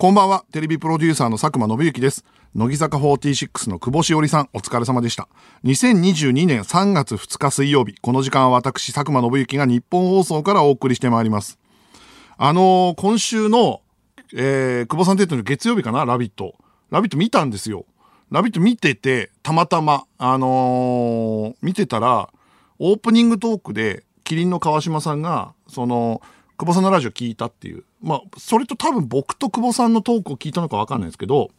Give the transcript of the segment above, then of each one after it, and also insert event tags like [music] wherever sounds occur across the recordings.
こんばんは、テレビプロデューサーの佐久間宣行です。乃木坂46の久保史緒里さん、お疲れ様でした。2022年3月2日水曜日、この時間は私、佐久間宣行がニッポン放送からお送りしてまいります。あのー今週の、えー、久保さんテッドの月曜日かな、ラヴィット。ラヴィット見たんですよ。ラヴィット見てて、たまたま、あのー見てたら、オープニングトークで、麒麟の川島さんが、その、久保さんのラジオ聞いたっていう。まあ、それと多分僕と久保さんのトークを聞いたのかわかんないですけど、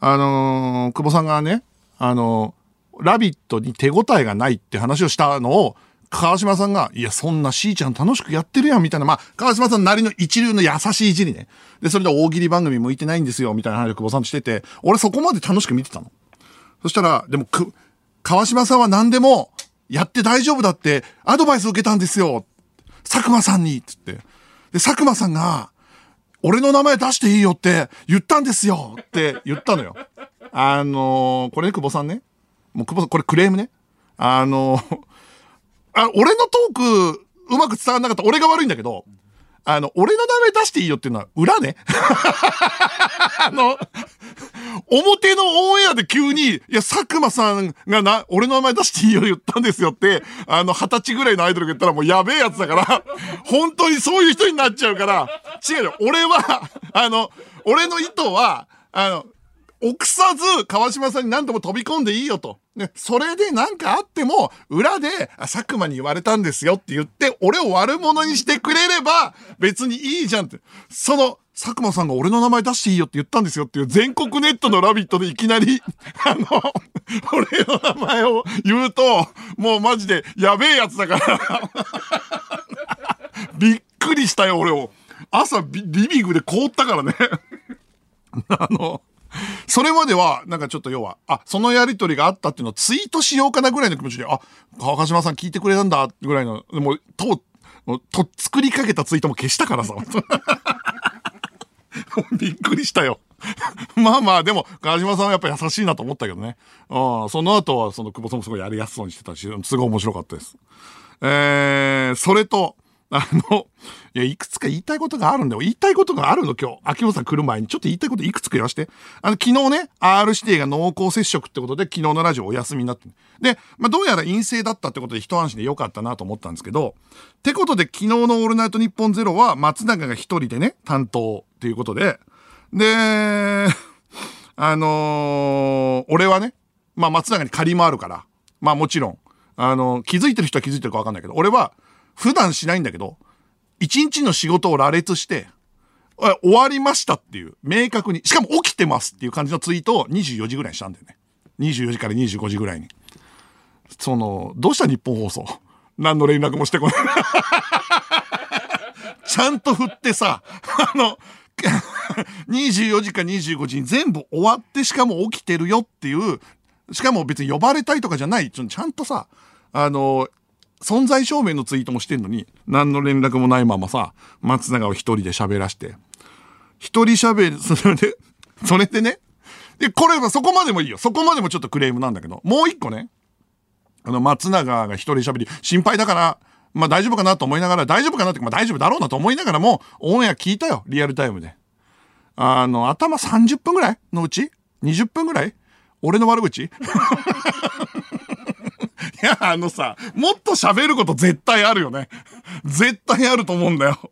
あのー久保さんがね、あのーラビットに手応えがないって話をしたのを、川島さんが、いや、そんなしーちゃん楽しくやってるやん、みたいな、まあ、川島さんなりの一流の優しいいじりね。で、それで大喜利番組向いてないんですよ、みたいな話を久保さんとしてて、俺そこまで楽しく見てたの。そしたら、でも、く、川島さんは何でも、やって大丈夫だって、アドバイス受けたんですよ。佐久間さんに、つって。で、佐久間さんが、俺の名前出していいよって言ったんですよって言ったのよ。あのーこれね、久保さんね。もう久保さん、これクレームね。あのーあ、俺のトーク、うまく伝わんなかった。俺が悪いんだけど、あの、俺の名前出していいよっていうのは裏ね。[laughs] あの、表のオンエアで急に、いや、佐久間さんがな、俺の名前出していいよ言ったんですよって、あの、二十歳ぐらいのアイドルが言ったらもうやべえやつだから、本当にそういう人になっちゃうから、違うよ。俺は、あの、俺の意図は、あの、臆さず川島さんに何度も飛び込んでいいよと。ね、それで何かあっても、裏で、あ佐久間に言われたんですよって言って、俺を悪者にしてくれれば、別にいいじゃんって。その、佐久間さんが俺の名前出していいよって言ったんですよっていう全国ネットのラビットでいきなり、[laughs] あの、俺の名前を言うと、もうマジでやべえやつだから。[laughs] びっくりしたよ、俺を。朝ビリビングで凍ったからね。[laughs] あの、それまでは、なんかちょっと要は、あ、そのやりとりがあったっていうのをツイートしようかなぐらいの気持ちで、あ、川島さん聞いてくれたんだ、ぐらいの、もう、と、もうと、作りかけたツイートも消したからさ。[laughs] びっくりしたよ。[laughs] まあまあ、でも、川島さんはやっぱ優しいなと思ったけどね。うん、その後は、その久保さんもすごいやりやすそうにしてたし、すごい面白かったです。えー、それと、あの、いや、いくつか言いたいことがあるんだよ。言いたいことがあるの、今日。秋元さん来る前に。ちょっと言いたいこといくつか言わして。あの、昨日ね、R 指定が濃厚接触ってことで、昨日のラジオお休みになって。で、まあ、どうやら陰性だったってことで一安心でよかったなと思ったんですけど、ってことで、昨日のオールナイトニッポンゼロは、松永が一人でね、担当っていうことで、で、あのー俺はね、まあ松永に借りもあるから、まあもちろん、あの気づいてる人は気づいてるかわかんないけど、俺は普段しないんだけど、一日の仕事を羅列して、終わりましたっていう、明確に、しかも起きてますっていう感じのツイートを24時ぐらいにしたんだよね。24時から25時ぐらいに。その、どうした日本放送？何の連絡もしてこない。[laughs] ちゃんと振ってさ、あの、24時か25時に全部終わってしかも起きてるよっていう、しかも別に呼ばれたいとかじゃない、ちょちゃんとさ、あの、存在証明のツイートもしてんのに、何の連絡もないままさ、松永を一人で喋らして、一人喋る、[laughs] それで、それでね、で、これはそこまでもいいよ。そこまでもちょっとクレームなんだけど、もう一個ね、あの、松永が一人喋り、心配だから、まあ大丈夫かなと思いながら、大丈夫かなって、まあ大丈夫だろうなと思いながらも、オンエア聞いたよ、リアルタイムで。あの、頭30分ぐらいのうち ?20 分ぐらい？俺の悪口？[laughs] や、あのさ、もっと喋ること絶対あるよね。絶対あると思うんだよ。[laughs]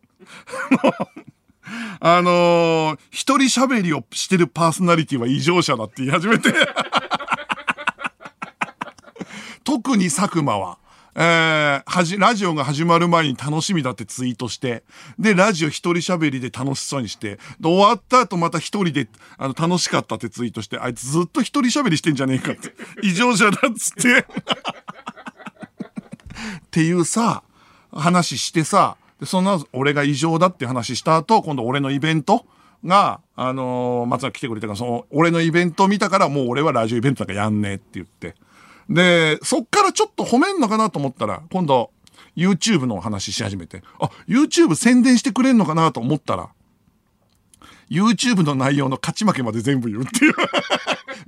あのー一人喋りをしてるパーソナリティは異常者だって言い始めて。[laughs] 特に佐久間は、えーはじ、ラジオが始まる前に楽しみだってツイートして、で、ラジオ一人喋りで楽しそうにして、で、終わった後また一人で、あの、楽しかったってツイートして、あいつずっと一人喋りしてんじゃねえかって。異常者だっつって。[laughs] っていうさ、話してさ、でその後俺が異常だって話した後、今度俺のイベントが、あのー松崎来てくれたから、その、俺のイベント見たから、もう俺はラジオイベントなんかやんねえって言って。で、そっからちょっと褒めんのかなと思ったら、今度、YouTube の話し始めて、あ、YouTube 宣伝してくれんのかなと思ったら、YouTube の内容の勝ち負けまで全部言うっていう。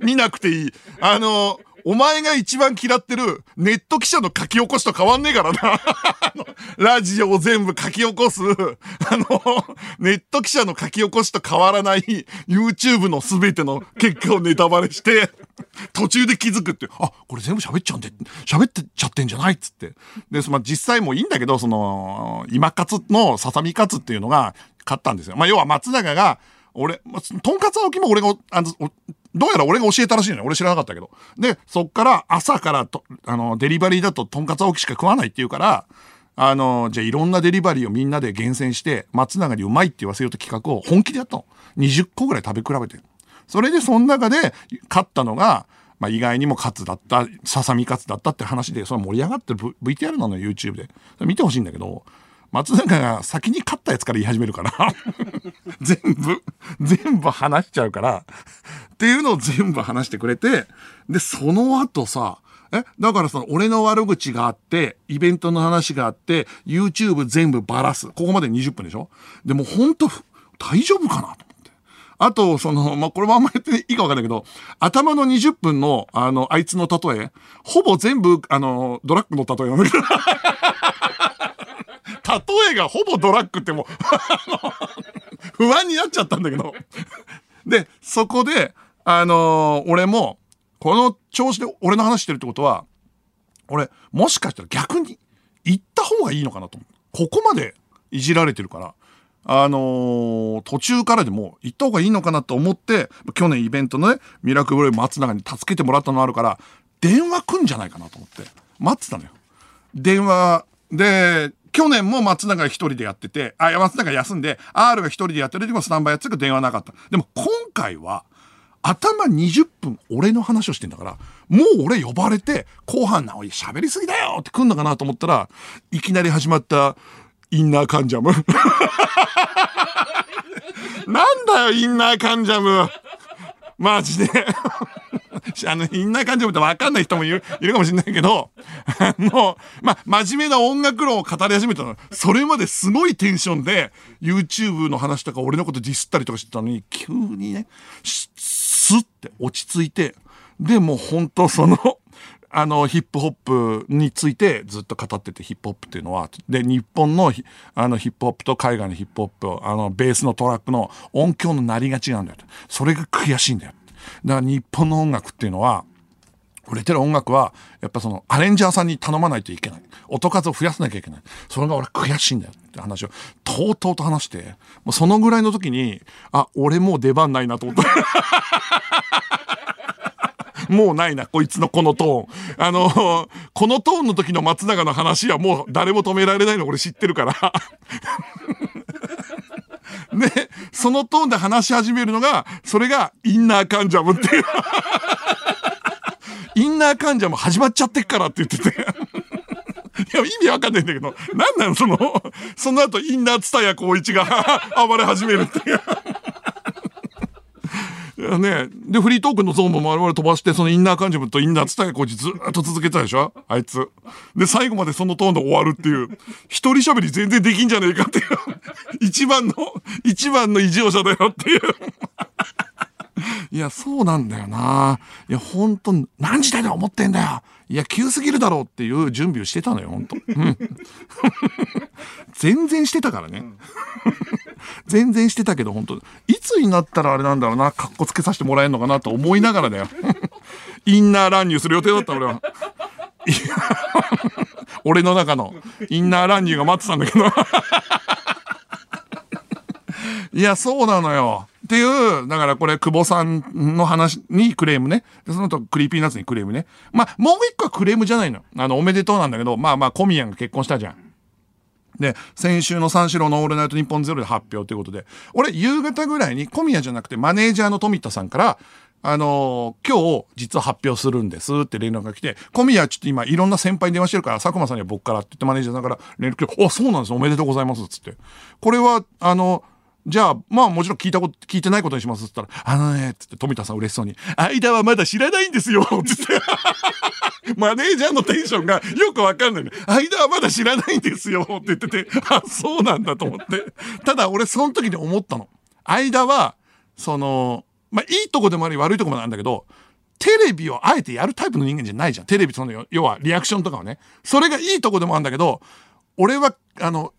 [laughs] 見なくていい。あの、お前が一番嫌ってるネット記者の書き起こしと変わんねえからな。[laughs] ラジオを全部書き起こす、[laughs] あの、ネット記者の書き起こしと変わらない YouTube の全ての結果をネタバレして、[laughs] 途中で気づくって、あ、これ全部喋っちゃうんで、喋ってちゃってんじゃないっつって。で、まあ、実際もいいんだけど、その、今勝のささみ勝っていうのが勝ったんですよ。まあ、要は松永が、俺、とんかつ青木も俺が、あの、どうやら俺が教えたらしいのよ。俺知らなかったけど。で、そっから朝からと、あの、デリバリーだととんかつ青木しか食わないって言うから、あの、じゃあいろんなデリバリーをみんなで厳選して、松永にうまいって言わせようと企画を本気でやったの。20個ぐらい食べ比べて。それでその中で勝ったのが、まあ、意外にもカツだった、ささみカツだったって話で、その盛り上がってる VTR なのよ、YouTube で。見てほしいんだけど、松永が先に勝ったやつから言い始めるから [laughs] 全部、全部話しちゃうから、っていうのを全部話してくれて、で、その後さ、えだからその、俺の悪口があって、イベントの話があって、YouTube 全部バラす。ここまで20分でしょ？でも本当大丈夫かな？と。あと、その、まあ、これもあんまりっていいかわかんないけど、頭の20分の、あの、あいつの例え、ほぼ全部、あの、ドラッグの例えなんだけど。例えがほぼドラッグってもう [laughs] 不安になっちゃったんだけどで、そこで、あのー、俺も、この調子で俺の話してるってことは、俺、もしかしたら逆に行った方がいいのかなと思う。ここまでいじられてるから、あのー、途中からでも行った方がいいのかなと思って、去年イベントのね、ミラクルブレイ松永に助けてもらったのあるから、電話来んじゃないかなと思って、待ってたのよ。電話で、去年も松永が一人でやってて、あ、松永休んで、R が一人でやってる時もスタンバイやってる電話なかった。でも今回は、頭20分俺の話をしてんだから、もう俺呼ばれて、後半な、おい、喋りすぎだよって来んのかなと思ったら、いきなり始まったインナーカンジャム。[laughs] なんだよ、インナーカンジャム。マジで [laughs] あの、インナー感情ってわかんない人もいる、[laughs] いるかもしれないけど、[laughs] あの、まあ、真面目な音楽論を語り始めたの。それまですごいテンションで、YouTube の話とか俺のことディスったりとかしてたのに、急にね、スッって落ち着いて、で、もう本当その、あの、ヒップホップについてずっと語ってて、ヒップホップっていうのは、で、日本のあのヒップホップと海外のヒップホップ、あの、ベースのトラックの音響の鳴りが違うんだよ。それが悔しいんだよ。だから日本の音楽っていうのは、売れてる音楽は、やっぱそのアレンジャーさんに頼まないといけない。音数を増やさなきゃいけない。それが俺悔しいんだよって話を、とうとうと話して、もうそのぐらいの時に、あ、俺もう出番ないなと思った。[laughs] もうないな、こいつのこのトーン。あの、このトーンの時の松永の話はもう誰も止められないの俺知ってるからで、そのトーンで話し始めるのが、それがインナーカンジャムっていう。[laughs] インナーカンジャム始まっちゃってっからって言ってて。[laughs] いや、意味わかんないんだけど、なんなんその、その後インナーツタヤ光一が [laughs] 暴れ始めるっていう。ね、で、フリートークのゾーンも我々飛ばして、そのインナー感情とインナー伝えこいつずっと続けたでしょ？あいつ。で、最後までそのトーンで終わるっていう、一人喋り全然できんじゃねえかっていう、[laughs] 一番の、一番の異常者だよっていう。いや、そうなんだよな。いや、ほんと、何時代だ思ってんだよ。いや、急すぎるだろうっていう準備をしてたのよ、ほんと。うん、[laughs] 全然してたからね。[laughs] 全然してたけど、本当いつになったらあれなんだろうな、かっこつけさせてもらえるのかなと思いながらだよ。[laughs] インナー乱入する予定だった、俺は。[laughs] 俺の中のインナー乱入が待ってたんだけど。[laughs] いや、そうなのよ。っていう、だからこれ、久保さんの話にクレームね。でその後、 Creepy Nuts にクレームね。まあ、もう一個はクレームじゃないの。あの、おめでとうなんだけど、まあまあ、小宮が結婚したじゃん。で、先週の三四郎のオールナイトニッポンゼロで発表ということで、俺、夕方ぐらいに小宮じゃなくてマネージャーの富田さんから、あのー、今日実は発表するんですって連絡が来て、小宮ちょっと今いろんな先輩に電話してるから、佐久間さんには僕からって言ってマネージャーさんから連絡来て、あ、そうなんですおめでとうございますっつって。これは、あの、じゃあ、まあもちろん聞いたこと、聞いてないことにしますって言ったら、あのね、つって富田さん嬉しそうに、間はまだ知らないんですよつって。[laughs] マネージャーのテンションがよくわかんないね。間はまだ知らないんですよって言ってて、あ、そうなんだと思って。ただ俺その時に思ったの。間は、その、まあいいとこでもあり悪いとこもなんだけど、テレビをあえてやるタイプの人間じゃないじゃん。テレビその、要はリアクションとかはね。それがいいとこでもあるんだけど、俺は、あの、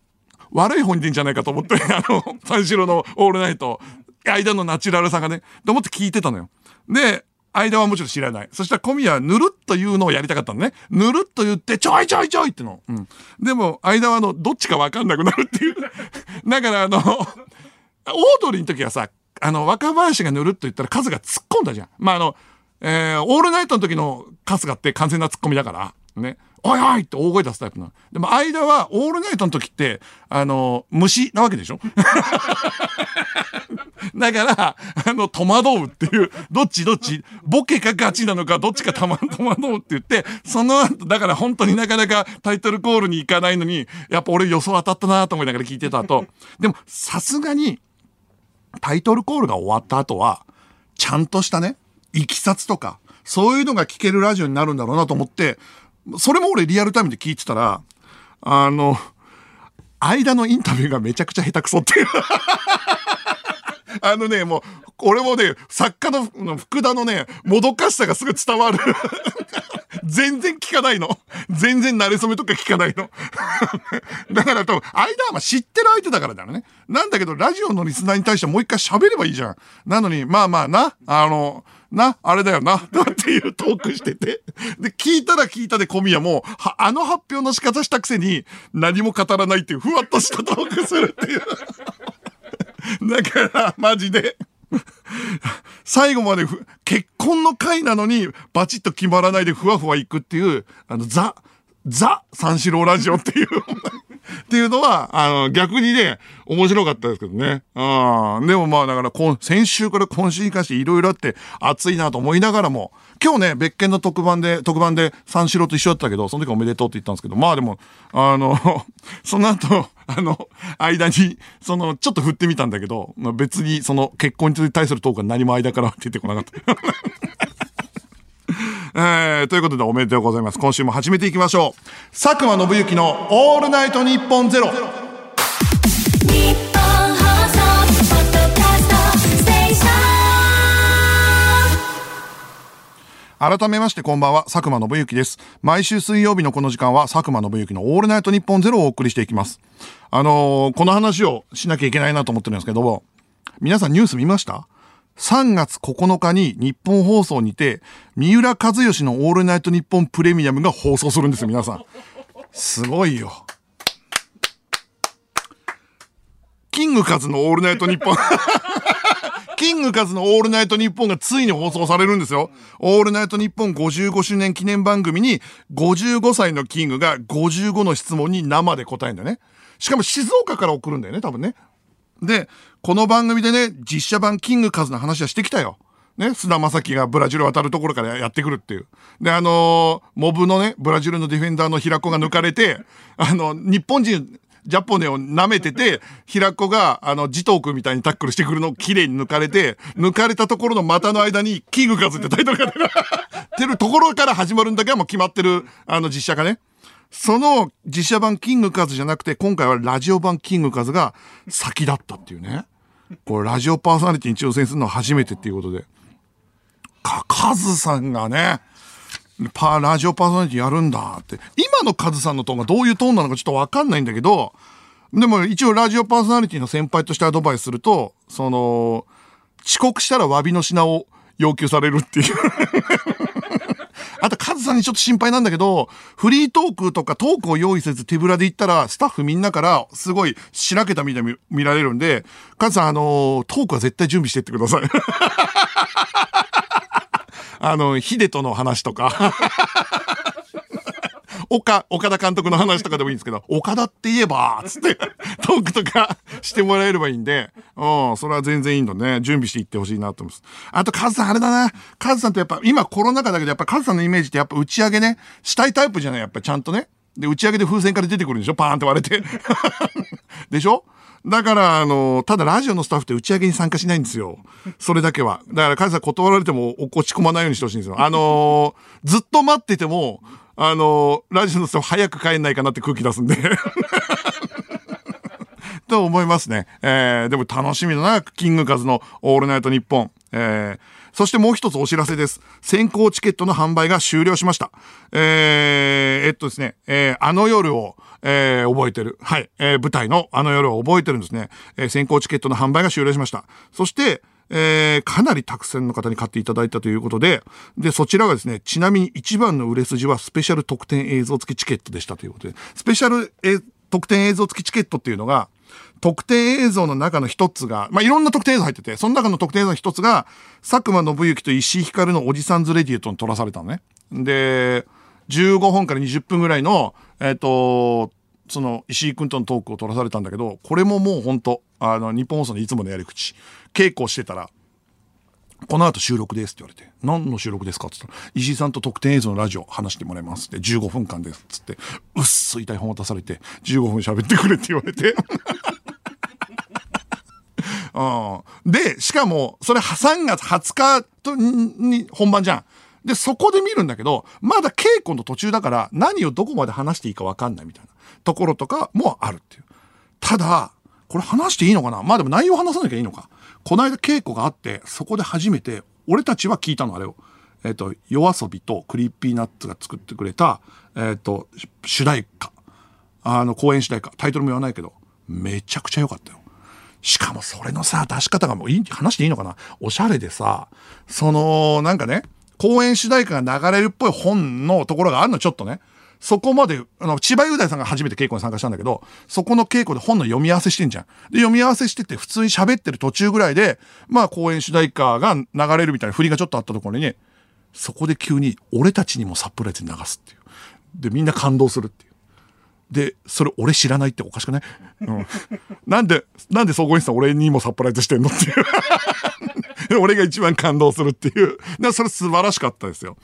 悪い方に出んじゃないかと思って、[laughs] あの、三四郎のオールナイト、間のナチュラルさがね、と思って聞いてたのよ。で、間はもちろん知らない。そしたら小宮はぬるっと言うのをやりたかったのね。ぬるっと言って、ちょいちょいちょいっての。うん。でも、間はあの、どっちかわかんなくなるっていう。[laughs] だからあの、オードリーの時はさ、あの、若林がぬるっと言ったら数が突っ込んだじゃん。まあ、あの、えー、オールナイトの時の春日って完全な突っ込みだから、ね。おいおいって大声出すタイプなの。でも間はオールナイトの時って、あの、虫なわけでしょ？[laughs] だから、あの、戸惑うっていう、どっちどっち、ボケかガチなのか、どっちかたま、戸惑うって言って、その後、だから本当になかなかタイトルコールに行かないのに、やっぱ俺予想当たったなと思いながら聞いてた後、でもさすがに、タイトルコールが終わった後は、ちゃんとしたね、いきさつとか、そういうのが聞けるラジオになるんだろうなと思って、それも俺リアルタイムで聞いてたら、あの、間のインタビューがめちゃくちゃ下手くそっていう [laughs] あのね、もう、俺もね、作家の福田のね、もどかしさがすぐ伝わる [laughs] 全然聞かないの。全然慣れ初めとか聞かないの。[laughs] だから多分、間は知ってる相手だからだよね。なんだけど、ラジオのリスナーに対してもう一回喋ればいいじゃん。なのに、まあまあな、あの、な、あれだよな、[laughs] っていうトークしてて。で、聞いたら聞いたで小宮も、あの発表の仕方したくせに、何も語らないっていう、ふわっとしたトークするっていう。[laughs] だから、マジで。[laughs] 最後まで結婚の回なのにバチッと決まらないでふわふわいくっていう、あの、ザ、ザ三四郎ラジオっていうっていうのは、あの、逆にね、面白かったですけどね。うん。でもまあ、だから今、先週から今週に関していろいろあって熱いなと思いながらも、今日ね、別件の特番で、特番で三四郎と一緒だったけど、その時おめでとうって言ったんですけど、まあでも、あの、[laughs] その後、あの、間に、その、ちょっと振ってみたんだけど、別に、その、結婚に対するトークは何も間から出てこなかった。[laughs] えー、ということでおめでとうございます。今週も始めていきましょう。佐久間信之のオールナイトニッポンゼロ。改めましてこんばんは、佐久間信之です。毎週水曜日のこの時間は佐久間信之のオールナイトニッポンゼロをお送りしていきます。あのー、この話をしなきゃいけないなと思ってるんですけども、皆さんニュース見ました？3月9日に日本放送にて、三浦和義のオールナイトニッポンプレミアムが放送するんですよ、皆さん。すごいよ。キングカズのオールナイトニッポン [laughs] キングカズのオールナイトニッポンがついに放送されるんですよ。オールナイトニッポン55周年記念番組に55歳のキングが55の質問に生で答えるんだよね。しかも静岡から送るんだよね、多分ね。で、この番組でね、実写版キングカズの話はしてきたよ。ね、菅田将暉がブラジル渡るところからやってくるっていう。で、あのー、モブのね、ブラジルのディフェンダーの平子が抜かれて、[laughs] あの、日本人、ジャポネを舐めてて、平子が、あの、ジトークみたいにタックルしてくるのを綺麗に抜かれて、抜かれたところの股の間に、キングカズってタイトルが出る [laughs] ところから始まるんだけど、もう決まってる、あの、実写化ね。その実写版キングカズじゃなくて、今回はラジオ版キングカズが先だったっていうね。これラジオパーソナリティに挑戦するのは初めてっていうことで。か、カズさんがね、パ、ラジオパーソナリティやるんだって。今のカズさんのトーンがどういうトーンなのかちょっとわかんないんだけど、でも一応ラジオパーソナリティの先輩としてアドバイスすると、その、遅刻したら詫びの品を要求されるっていうあと、カズさんにちょっと心配なんだけど、フリートークとかトークを用意せず手ぶらで行ったら、スタッフみんなからすごいしらけたみたいに見られるんで、カズさん、あのトークは絶対準備してってください。[laughs] あの、ヒデとの話とか岡、岡田監督の話とかでもいいんですけど、岡田って言えば、つって、トークとかしてもらえればいいんで、うん、それは全然いいのね、準備していってほしいなと思います。あと、カズさんあれだな。カズさんってやっぱ、今コロナ禍だけど、やっぱカズさんのイメージってやっぱ打ち上げね、したいタイプじゃない？やっぱちゃんとね。で、打ち上げで風船から出てくるんでしょ？パーンって割れて。[laughs] でしょ？だから、あの、ただラジオのスタッフって打ち上げに参加しないんですよ。それだけは。だから、カズさん断られても落ち込まないようにしてほしいんですよ。あのー、ずっと待ってても、あの、ラジオの人早く帰んないかなって空気出すんで [laughs] と思いますね。えー、でも楽しみだな、キングカズのオールナイトニッポン。ええー、そしてもう一つお知らせです。先行チケットの販売が終了しました。えー、えっとですね、えー、あの夜を、えー、覚えてる。はい。えー、舞台のあの夜を覚えてるんですね。えー、先行チケットの販売が終了しました。そして、えー、かなりたくさんの方に買っていただいたということで、で、そちらがですね、ちなみに一番の売れ筋はスペシャル特典映像付きチケットでしたということで、スペシャル特典映像付きチケットっていうのが、特典映像の中の一つが、まあ、いろんな特典映像入ってて、その中の特典映像の一つが、佐久間信之と石井光のおじさんズレディエットに撮らされたのね。で、15分から20分ぐらいの、えっ、ー、と、その石井君とのトークを取らされたんだけど、これももう本当あの、日本放送のいつものやり口。稽古してたら、この後収録ですって言われて、何の収録ですかって言ったら、石井さんと特典映像のラジオ話してもらいますって、15分間ですっつって、うっそ痛い本渡されて、15分喋ってくれって言われて。[laughs] うん、で、しかも、それ3月20日とに本番じゃん。で、そこで見るんだけど、まだ稽古の途中だから何をどこまで話していいかわかんないみたいなところとかもあるっていう。ただ、これ話していいのかな？まあでも内容話さなきゃいいのか。この間稽古があって、そこで初めて、俺たちは聞いたのあれを。えっ、ー、と、 YOASOBI と Creepy Nuts が作ってくれた、えっ、ー、と、主題歌。あの、公演主題歌。タイトルも言わないけど、めちゃくちゃ良かったよ。しかもそれのさ、出し方がもういい、話していいのかな？おしゃれでさ、その、なんかね、公演主題歌が流れるっぽい本のところがあるの、ちょっとね。そこまで、あの、千葉雄大さんが初めて稽古に参加したんだけど、そこの稽古で本の読み合わせしてんじゃん。で、読み合わせしてて普通に喋ってる途中ぐらいで、まあ公演主題歌が流れるみたいな振りがちょっとあったところに、そこで急に俺たちにもサプライズ流すっていう。で、みんな感動するっていう。で、それ俺知らないっておかしくない？うん。なんで、なんで総合員さん俺にもサプライズしてんのっていう [laughs] 俺が一番感動するっていう。で、それ素晴らしかったですよ。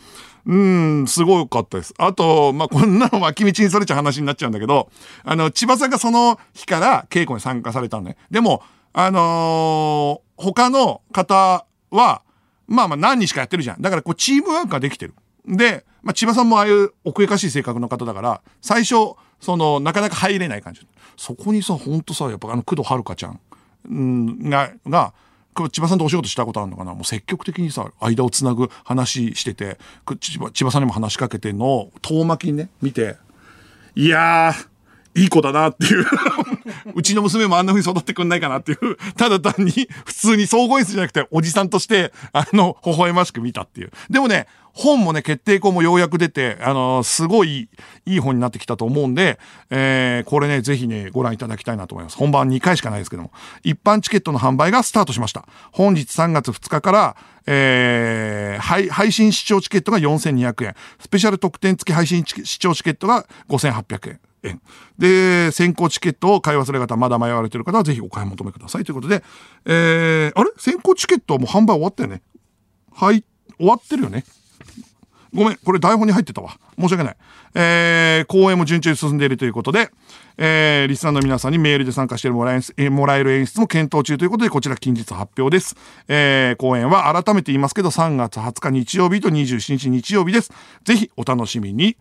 うん、すごかったです。あと、まあ、こんなの脇道にそれちゃう話になっちゃうんだけど、あの、千葉さんがその日から稽古に参加されたのね。でも、あのー、他の方は、まあまあ何人しかやってるじゃん。だからこうチームワークができてる。で、まあ、千葉さんもああいう奥ゆかしい性格の方だから、最初、その、なかなか入れない感じ。そこにさ、ほんとさ、やっぱあの、工藤遥ちゃん、んが、が、千葉さんとお仕事したことあるのかな？もう積極的にさ、間をつなぐ話してて、千葉千葉さんにも話しかけての遠巻きにね、見て、いや、いい子だなっていう。[laughs] うちの娘もあんな風に育ってくんないかなっていう、ただ単に普通に総合演出じゃなくておじさんとして、あの、微笑ましく見たっていう。でもね、本もね、決定校もようやく出て、あのー、すごいいい本になってきたと思うんで、えー、これね、ぜひね、ご覧いただきたいなと思います。本番2回しかないですけども。一般チケットの販売がスタートしました。本日3月2日から、えー、配配信視聴チケットが4200円。スペシャル特典付き配信視聴チケットが5800円。で、先行チケットを買い忘れ方、まだ迷われてる方はぜひお買い求めくださいということで、えー、あれ？先行チケットはもう販売終わったよね？はい、終わってるよね？ごめん、これ台本に入ってたわ。申し訳ない。えー、公演も順調に進んでいるということで、えー、リスナーの皆さんにメールで参加してもらえもらえる演出も検討中ということで、こちら近日発表です。えー、公演は改めて言いますけど、3月20日日曜日と27日日曜日です。ぜひお楽しみに。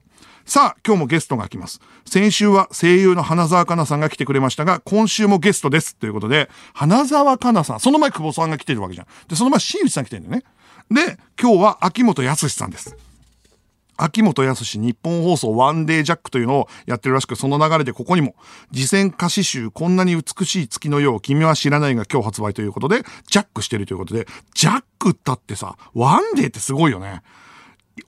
さあ、今日もゲストが来ます。先週は声優の花澤香菜さんが来てくれましたが、今週もゲストです。ということで、花澤香菜さん、その前久保さんが来てるわけじゃん。で、その前新内さん来てるんだよね。で、今日は秋元康さんです。秋元康日本放送ワンデージャックというのをやってるらしく、その流れでここにも、次戦歌詞集こんなに美しい月のよう君は知らないが今日発売ということで、ジャックしてるということで、ジャックったってさ、ワンデーってすごいよね。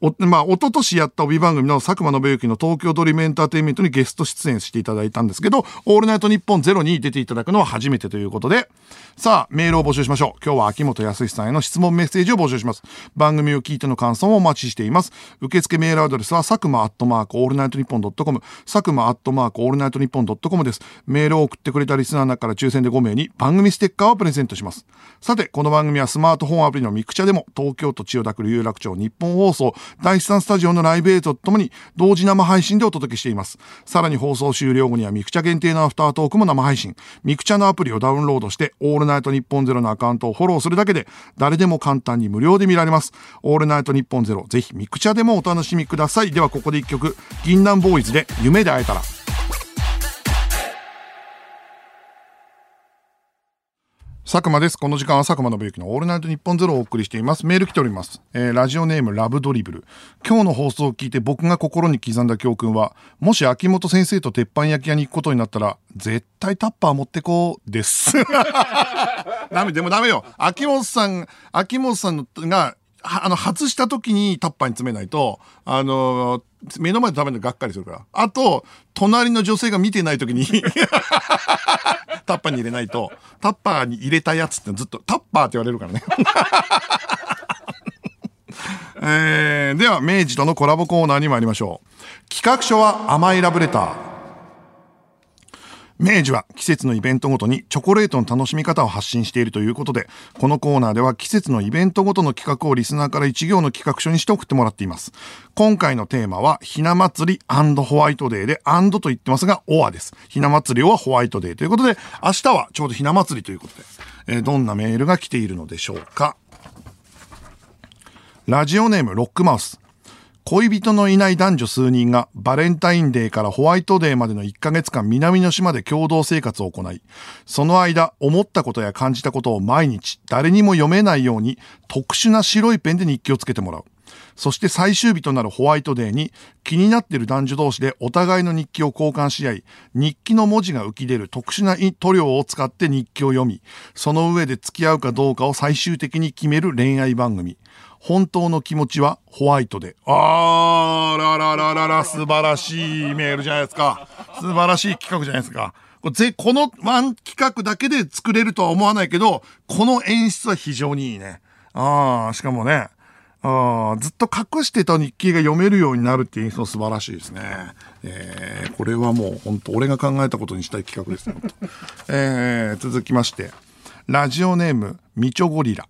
お、まあ、一昨年やった帯番組の佐久間宣行の東京ドリームエンターテインメントにゲスト出演していただいたんですけど、オールナイトニッポンゼロに出ていただくのは初めてということで、さあ、メールを募集しましょう。今日は秋元康さんへの質問メッセージを募集します。番組を聞いての感想をお待ちしています。受付メールアドレスは、佐久間アットマークオールナイトニッポンドットコム、佐久間アットマークオールナイトニッポンドットコムです。メールを送ってくれたリスナーの中から抽選で5名に番組ステッカーをプレゼントします。さて、この番組はスマートフォンアプリのミクチャでも、東京都千代田区有楽町ニッポン放送第3スタジオのライブ映像とともに、同時生配信でお届けしています。さらに放送終了後にはミクチャ限定のアフタートークも生配信。ミクチャのアプリをダウンロードして、オールナイトニッポンゼロのアカウントをフォローするだけで、誰でも簡単に無料で見られます。オールナイトニッポンゼロ、ぜひミクチャでもお楽しみください。ではここで一曲、銀杏 BOYZ で夢で会えたら。佐久間です。この時間は佐久間信之のオールナイトニッポンゼロをお送りしています。メール来ております。えー、ラジオネームラブドリブル。今日の放送を聞いて僕が心に刻んだ教訓は、もし秋元先生と鉄板焼き屋に行くことになったら、絶対タッパー持ってこうです。[laughs] [laughs] ダメ、でもダメよ。秋元さん、秋元さんが、あの、外した時にタッパーに詰めないと、あの目の前で食べるのがっかりするから。あと、隣の女性が見てない時に [laughs] タッパーに入れないと、タッパーに入れたやつってずっと、タッパーって言われるからね。[laughs] えー、では、明治とのコラボコーナーに参りましょう。企画書は甘いラブレター。明治は季節のイベントごとにチョコレートの楽しみ方を発信しているということで、このコーナーでは季節のイベントごとの企画をリスナーから一行の企画書にして送ってもらっています。今回のテーマは、ひな祭りホワイトデーで、アンドと言ってますが、オアです。ひな祭りはホワイトデーということで、明日はちょうどひな祭りということで、えー、どんなメールが来ているのでしょうか。ラジオネームロックマウス。恋人のいない男女数人がバレンタインデーからホワイトデーまでの1ヶ月間南の島で共同生活を行い、その間思ったことや感じたことを毎日誰にも読めないように特殊な白いペンで日記をつけてもらう。そして最終日となるホワイトデーに気になっている男女同士でお互いの日記を交換し合い、日記の文字が浮き出る特殊な塗料を使って日記を読み、その上で付き合うかどうかを最終的に決める恋愛番組。本当の気持ちはホワイトで。あーららららら、素晴らしいメールじゃないですか。素晴らしい企画じゃないですか。こぜこのワン企画だけで作れるとは思わないけど、この演出は非常にいいね。ああ、しかもね、あずっと隠してた日記が読めるようになるっていう演出も素晴らしいですね。えー、これはもう本当俺が考えたことにしたい企画ですよ。えー、続きまして、ラジオネーム、みちょゴリラ。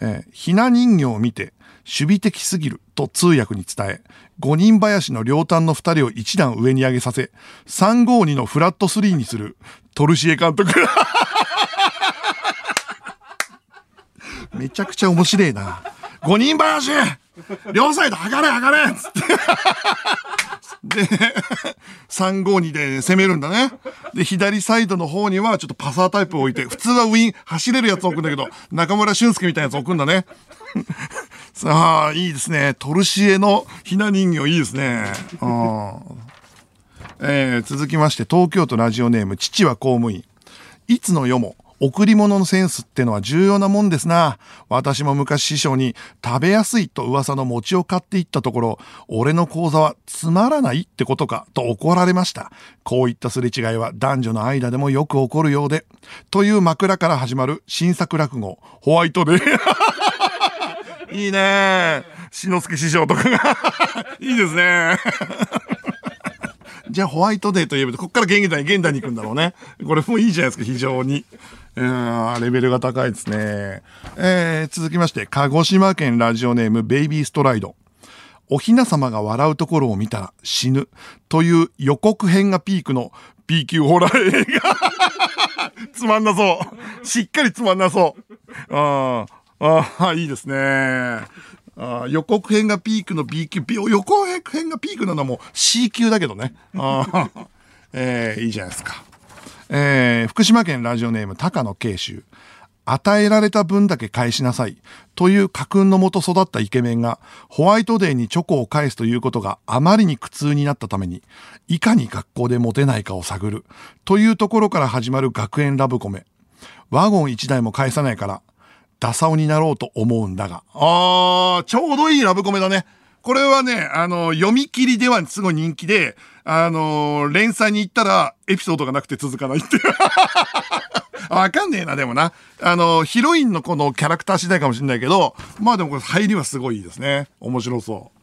えー、ひな人形を見て、守備的すぎると通訳に伝え、五人林の両端の二人を一段上に上げさせ、三五二のフラットスリーにするトルシエ監督。[laughs] めちゃくちゃ面白いな。五人林両サイド上がれ上がれつって。で、352で攻めるんだね。で、左サイドの方にはちょっとパサータイプを置いて、普通はウィン、走れるやつ置くんだけど、中村俊介みたいなやつ置くんだね。[laughs] さあ、いいですね。トルシエのひな人形いいですね。えー、続きまして、東京都ラジオネーム、父は公務員。いつの世も贈り物のセンスってのは重要なもんですな。私も昔師匠に食べやすいと噂の餅を買っていったところ、俺の講座はつまらないってことかと怒られました。こういったすれ違いは男女の間でもよく起こるようで。という枕から始まる新作落語、ホワイトで。[laughs] いいね志の輔師匠とかが [laughs] いいですねじゃあホワイトデーといえば、こっから現代、現代に行くんだろうね。これもういいじゃないですか、非常に。うん、レベルが高いですね。えー、続きまして、鹿児島県ラジオネームベイビーストライド。お雛様が笑うところを見たら死ぬという予告編がピークの B 級ホラー映画。[laughs] つまんなそう。しっかりつまんなそう。ああ、いいですね。あ予告編がピークの B 級、予告編がピークなのはもう C 級だけどね。あ [laughs] えー、いいじゃないですか。えー、福島県ラジオネーム高野慶州。与えられた分だけ返しなさいという家訓のもと育ったイケメンがホワイトデーにチョコを返すということがあまりに苦痛になったためにいかに学校でモテないかを探るというところから始まる学園ラブコメ。ワゴン1台も返さないからダサオになろうと思うんだが。あー、ちょうどいいラブコメだね。これはね、あの、読み切りではすごい人気で、あの、連載に行ったらエピソードがなくて続かないっていう。[laughs] わかんねえな、でもな。あの、ヒロインのこのキャラクター次第かもしれないけど、まあでもこれ入りはすごいですね。面白そう。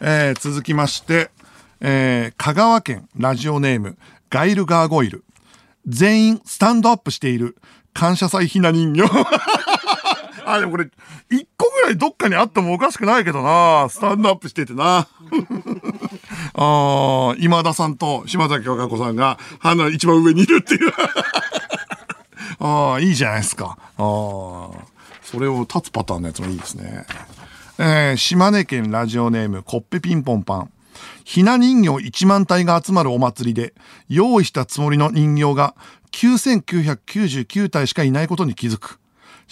えー、続きまして、えー、香川県ラジオネーム、ガイルガーゴイル。全員スタンドアップしている感謝祭ひな人形。[laughs] あ、でもこれ、一ぐらいどっかにあってもおかしくないけどな。スタンドアップしててな。[laughs] ああ、今田さんと島崎和歌子さんが、花一番上にいるっていう。[laughs] ああ、いいじゃないですか。ああ、それを立つパターンのやつもいいですね。えー、島根県ラジオネーム、コッペピンポンパン。ひな人形1万体が集まるお祭りで、用意したつもりの人形が9999体しかいないことに気づく。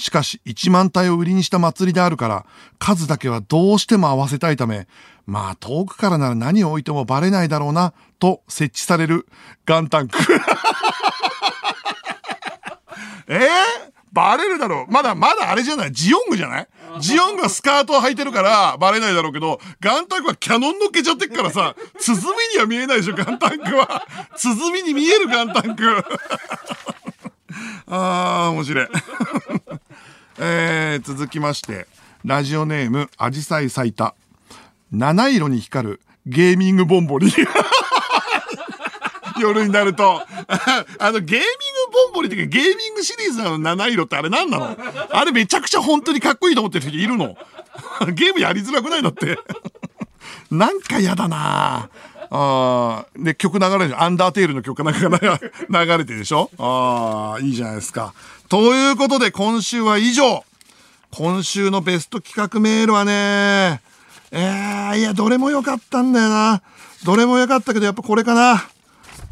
しかし1万体を売りにした祭りであるから数だけはどうしても合わせたいためまあ遠くからなら何を置いてもバレないだろうなと設置されるガンタンクえー、バレるだろうまだまだあれじゃない？ジオングじゃない？ジオングはスカートを履いてるからバレないだろうけど、ガンタンクはキャノン乗っけちゃってっからさ、鼓には見えないでしょ、ガンタンクは。鼓に見えるガンタンク。[laughs] あー、面白い。えー、続きまして、ラジオネーム、アジサイ咲いた。七色に光るゲーミングボンボリ。[laughs] 夜になると。[laughs] あの、ゲーミングボンボリっていうか、ゲーミングシリーズの七色ってあれ何なの？あれめちゃくちゃ本当にかっこいいと思ってる人いるの [laughs] ゲームやりづらくないだって。なんか嫌だなあで、曲流れるアンダーテールの曲が [laughs] 流れてるでしょ？ああ、いいじゃないですか。ということで、今週は以上。今週のベスト企画メールはね、えー、いや、どれも良かったんだよな。どれも良かったけど、やっぱこれかな。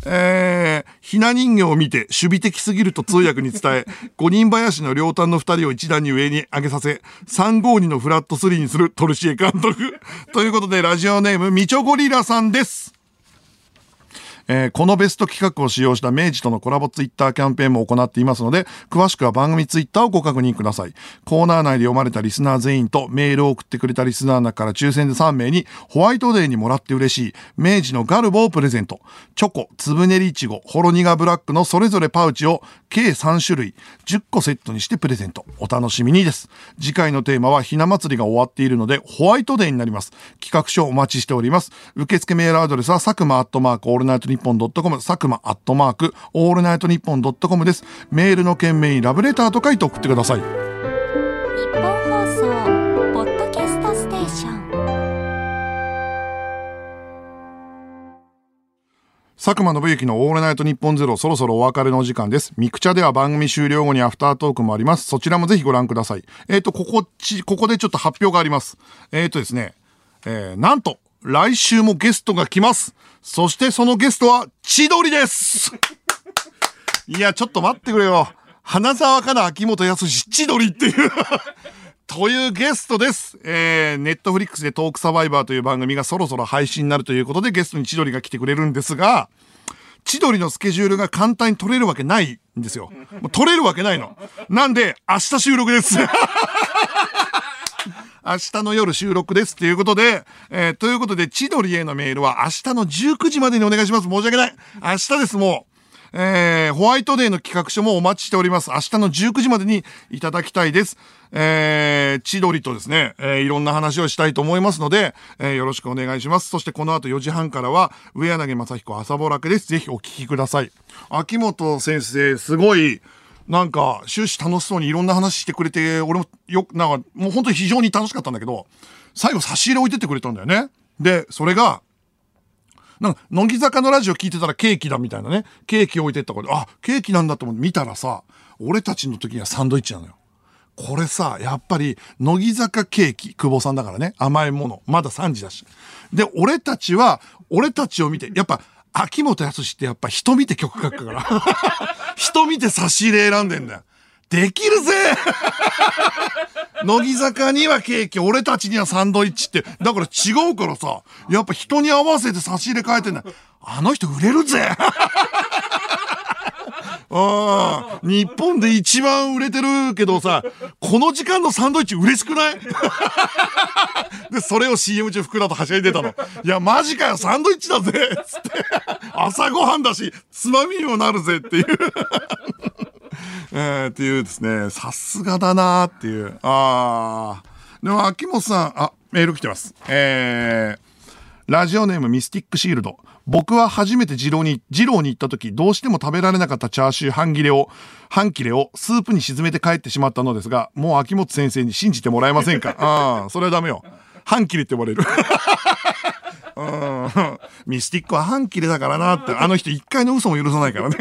えー、ひな人形を見て守備的すぎると通訳に伝え、[laughs] 五人林の両端の二人を一段に上に上げさせ、352のフラット3にするトルシエ監督。ということで、ラジオネーム、みちょゴリラさんです。えー、このベスト企画を使用した明治とのコラボツイッターキャンペーンも行っていますので、詳しくは番組ツイッターをご確認ください。コーナー内で読まれたリスナー全員とメールを送ってくれたリスナーの中から抽選で3名にホワイトデーにもらって嬉しい明治のガルボをプレゼント。チョコ、つぶねりいちご、ほろ苦ブラックのそれぞれパウチを計3種類10個セットにしてプレゼント。お楽しみにです。次回のテーマはひな祭りが終わっているのでホワイトデーになります。企画書お待ちしております。受付メールアドレスは佐久間アットマークオールナイトニッポンドットコム佐久間アットマークオールナイトニッポンドットコムです。メールの件名にラブレターと書いて送ってください。ニッポン放送ポッドキャストステーション佐久間宣行のオールナイトニッポンゼロそろそろお別れのお時間です。ミクチャでは番組終了後にアフタートークもあります。そちらもぜひご覧ください。えっ、ー、と、ここち、ここでちょっと発表があります。えっ、ー、とですね、えー、なんと、来週もゲストが来ます。そしてそのゲストは千鳥ですいや、ちょっと待ってくれよ。花沢香菜、秋元康、千鳥っていうというゲストです。えー、ネットフリックスでトークサバイバーという番組がそろそろ配信になるということでゲストに千鳥が来てくれるんですが、千鳥のスケジュールが簡単に取れるわけないんですよ。もう取れるわけないの。なんで、明日収録です明日の夜収録ですということで、えー、ということで、千鳥へのメールは明日の19時までにお願いします。申し訳ない。明日です、もう。えー、ホワイトデーの企画書もお待ちしております。明日の19時までにいただきたいです。えー、千鳥とですね、えー、いろんな話をしたいと思いますので、えー、よろしくお願いします。そしてこの後4時半からは、上柳正彦朝ぼらけです。ぜひお聞きください。秋元先生、すごい、なんか終始楽しそうにいろんな話してくれて、俺もよく、なんかもう本当に非常に楽しかったんだけど、最後差し入れ置いてってくれたんだよね。で、それが、なんか、乃木坂のラジオ聞いてたらケーキだみたいなね。ケーキ置いてったこと、あ、ケーキなんだと思って見たらさ、俺たちの時にはサンドイッチなのよ。これさ、やっぱり、乃木坂ケーキ、久保さんだからね、甘いもの。まだ3時だし。で、俺たちは、俺たちを見て、やっぱ、秋元康ってやっぱ人見て曲書くから。[laughs] 人見て差し入れ選んでんだよ。できるぜ乃木坂にはケーキ、俺たちにはサンドイッチって、だから違うからさ、やっぱ人に合わせて差し入れ変えてんだよ。あの人売れるぜああ、日本で一番売れてるけどさ、この時間のサンドイッチ嬉しくない？[laughs] で、それを CM 中福田とはしゃいでたの。いや、マジかよ、サンドイッチだぜつって。朝ごはんだし、つまみにもなるぜっていう [laughs] えー、っていうですね、さすがだなーっていう。ああ。でも、秋元さん、あ、メール来てます。えー、ラジオネームミスティックシールド。僕は初めて二郎に、二郎に行った時、どうしても食べられなかったチャーシュー半切れを、半切れをスープに沈めて帰ってしまったのですが、もう秋元先生に信じてもらえませんか？ああ、それはダメよ。半切れって呼ばれる。[laughs] うん、ミスティックは半切れだからなって、あの人一回の嘘も許さないからね。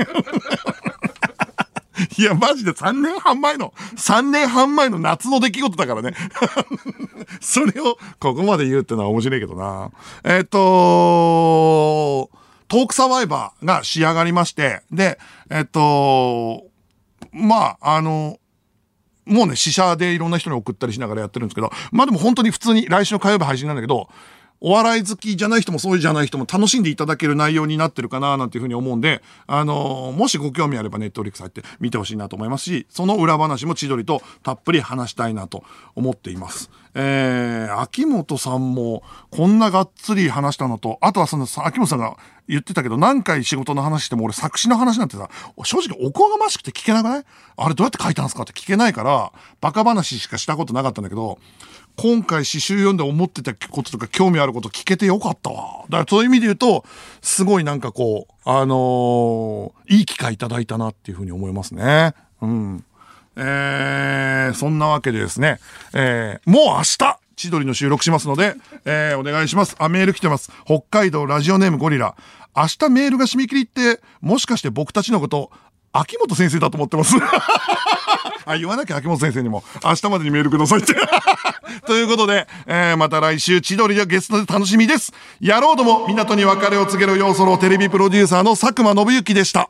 いや、マジで3年半前の、3年半前の夏の出来事だからね。[laughs] それをここまで言うってのは面白いけどな。えっ、とトークサバイバーが仕上がりまして、で、えっ、とまあ、あの、もうね、試写でいろんな人に送ったりしながらやってるんですけど、まあでも本当に普通に来週の火曜日配信なんだけど、お笑い好きじゃない人もそうじゃない人も楽しんでいただける内容になってるかななんていうふうに思うんで、あのーもしご興味あればネットフリックス入って見てほしいなと思いますし、その裏話も千鳥とたっぷり話したいなと思っています。えー、秋元さんもこんながっつり話したのと、あとはその秋元さんが言ってたけど何回仕事の話しても俺作詞の話なんてさ、正直おこがましくて聞けなくない？あれどうやって書いたんですかって聞けないから、バカ話しかしたことなかったんだけど、今回詩集読んで思ってたこととか興味あること聞けてよかったわ。だからそういう意味で言うと、すごいなんかこう、あのーいい機会いただいたなっていうふうに思いますね。うん。えー、そんなわけでですね、えー、もう明日千鳥の収録しますので、えー、お願いします。あ、メール来てます。北海道ラジオネームゴリラ。明日メールが締め切りって、もしかして僕たちのこと、秋元先生だと思ってます。あ、言わなきゃ秋元先生にも、明日までにメールくださいって。[laughs] ということで、えーまた来週、千鳥がゲストで楽しみです。やろうども港に別れを告げる要素のテレビプロデューサーの佐久間信之でした。